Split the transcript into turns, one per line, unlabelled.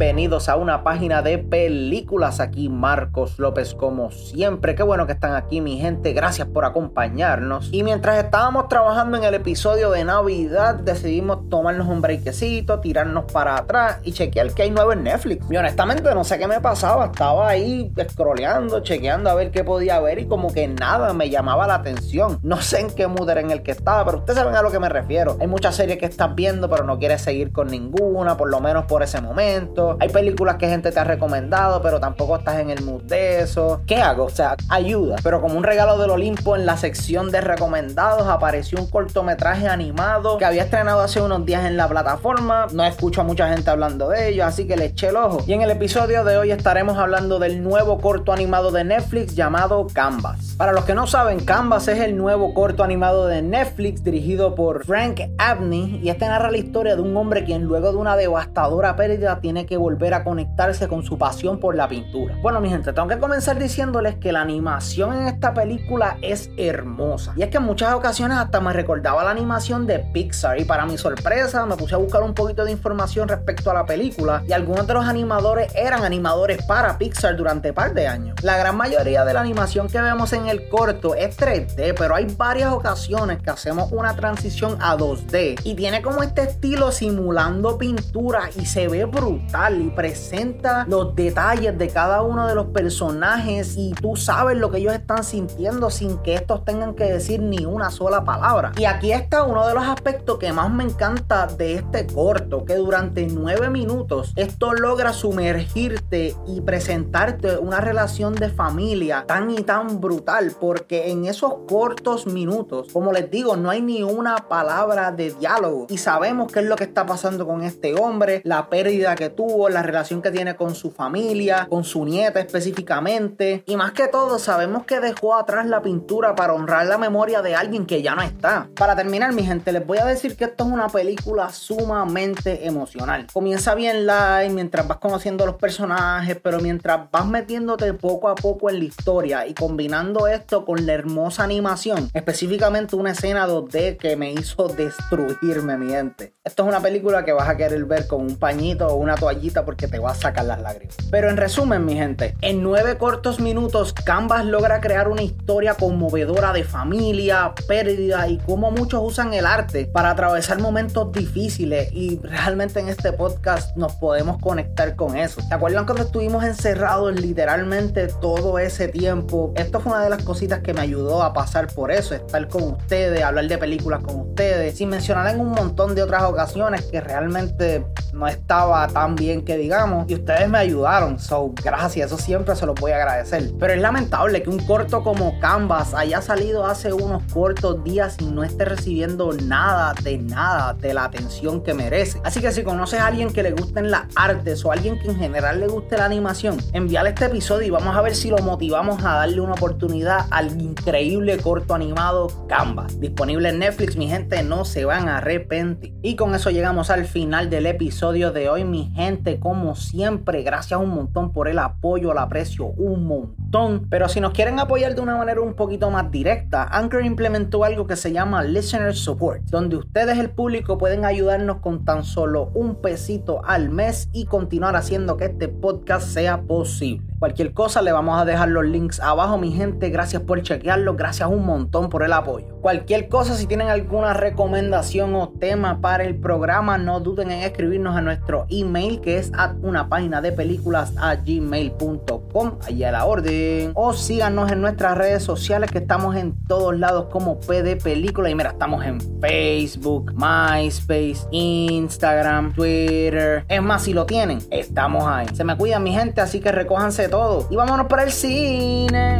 bienvenidos a una página de películas. Aquí Marcos López como siempre. Qué bueno que están aquí mi gente. Gracias por acompañarnos. Y mientras estábamos trabajando en el episodio de Navidad, decidimos tomarnos un breakcito, tirarnos para atrás y chequear que hay nuevo en Netflix. Y honestamente no sé qué me pasaba. Estaba ahí scrolleando, chequeando a ver qué podía ver y como que nada me llamaba la atención. No sé en qué mood era en el que estaba, pero ustedes saben a lo que me refiero. Hay muchas series que estás viendo pero no quieres seguir con ninguna, por lo menos por ese momento. Hay películas que gente te ha recomendado, pero tampoco estás en el mood de eso. ¿Qué hago? O sea, ayuda. Pero como un regalo del Olimpo en la sección de recomendados apareció un cortometraje animado que había estrenado hace unos días en la plataforma. No escucho a mucha gente hablando de ello, así que le eché el ojo. Y en el episodio de hoy estaremos hablando del nuevo corto animado de Netflix llamado Canvas. Para los que no saben, Canvas es el nuevo corto animado de Netflix dirigido por Frank Abney y este narra la historia de un hombre quien luego de una devastadora pérdida tiene que volver a conectarse con su pasión por la pintura. Bueno, mi gente, tengo que comenzar diciéndoles que la animación en esta película es hermosa. Y es que en muchas ocasiones hasta me recordaba la animación de Pixar. Y para mi sorpresa, me puse a buscar un poquito de información respecto a la película. Y algunos de los animadores eran animadores para Pixar durante par de años. La gran mayoría de la animación que vemos en el corto es 3D, pero hay varias ocasiones que hacemos una transición a 2D. Y tiene como este estilo simulando pintura y se ve brutal y presenta los detalles de cada uno de los personajes y tú sabes lo que ellos están sintiendo sin que estos tengan que decir ni una sola palabra. Y aquí está uno de los aspectos que más me encanta de este corto, que durante nueve minutos esto logra sumergirte y presentarte una relación de familia tan y tan brutal, porque en esos cortos minutos, como les digo, no hay ni una palabra de diálogo y sabemos qué es lo que está pasando con este hombre, la pérdida que tuvo, la relación que tiene con su familia, con su nieta específicamente. Y más que todo, sabemos que dejó atrás la pintura para honrar la memoria de alguien que ya no está. Para terminar, mi gente, les voy a decir que esto es una película sumamente emocional. Comienza bien light mientras vas conociendo los personajes, pero mientras vas metiéndote poco a poco en la historia y combinando esto con la hermosa animación, específicamente una escena 2D que me hizo destruirme, mi gente. Esto es una película que vas a querer ver con un pañito o una toallita porque te va a sacar las lágrimas. Pero en resumen, mi gente, en nueve cortos minutos, Canvas logra crear una historia conmovedora de familia, pérdida y cómo muchos usan el arte para atravesar momentos difíciles y realmente en este podcast nos podemos conectar con eso. ¿Se acuerdan cuando estuvimos encerrados literalmente todo ese tiempo? Esto fue una de las cositas que me ayudó a pasar por eso, estar con ustedes, hablar de películas con ustedes, sin mencionar en un montón de otras ocasiones que realmente no estaba tan bien que digamos y ustedes me ayudaron, so gracias, eso siempre se los voy a agradecer. Pero es lamentable que un corto como Canvas haya salido hace unos cortos días y no esté recibiendo nada de nada de la atención que merece. Así que si conoces a alguien que le gusten las artes o a alguien que en general le guste la animación, envíale este episodio y vamos a ver si lo motivamos a darle una oportunidad al increíble corto animado Canvas. Disponible en Netflix, mi gente, no se van a arrepentir. Y con eso llegamos al final del episodio de hoy, mi gente. Como siempre, gracias un montón por el apoyo, lo aprecio un montón. Pero si nos quieren apoyar de una manera un poquito más directa, Anchor implementó algo que se llama Listener Support, donde ustedes, el público, pueden ayudarnos con tan solo un pesito al mes y continuar haciendo que este podcast sea posible. Cualquier cosa le vamos a dejar los links abajo, mi gente. Gracias por chequearlo, gracias un montón por el apoyo. Cualquier cosa, si tienen alguna recomendación o tema para el programa, no duden en escribirnos a nuestro email que es una página de películas a gmail.com, allá a la orden. O síganos en nuestras redes sociales que estamos en todos lados como PD Película. Y mira, estamos en Facebook, MySpace, Instagram, Twitter. Es más, si lo tienen, estamos ahí. Se me cuidan mi gente, así que recójanse todo. Y vámonos para el cine.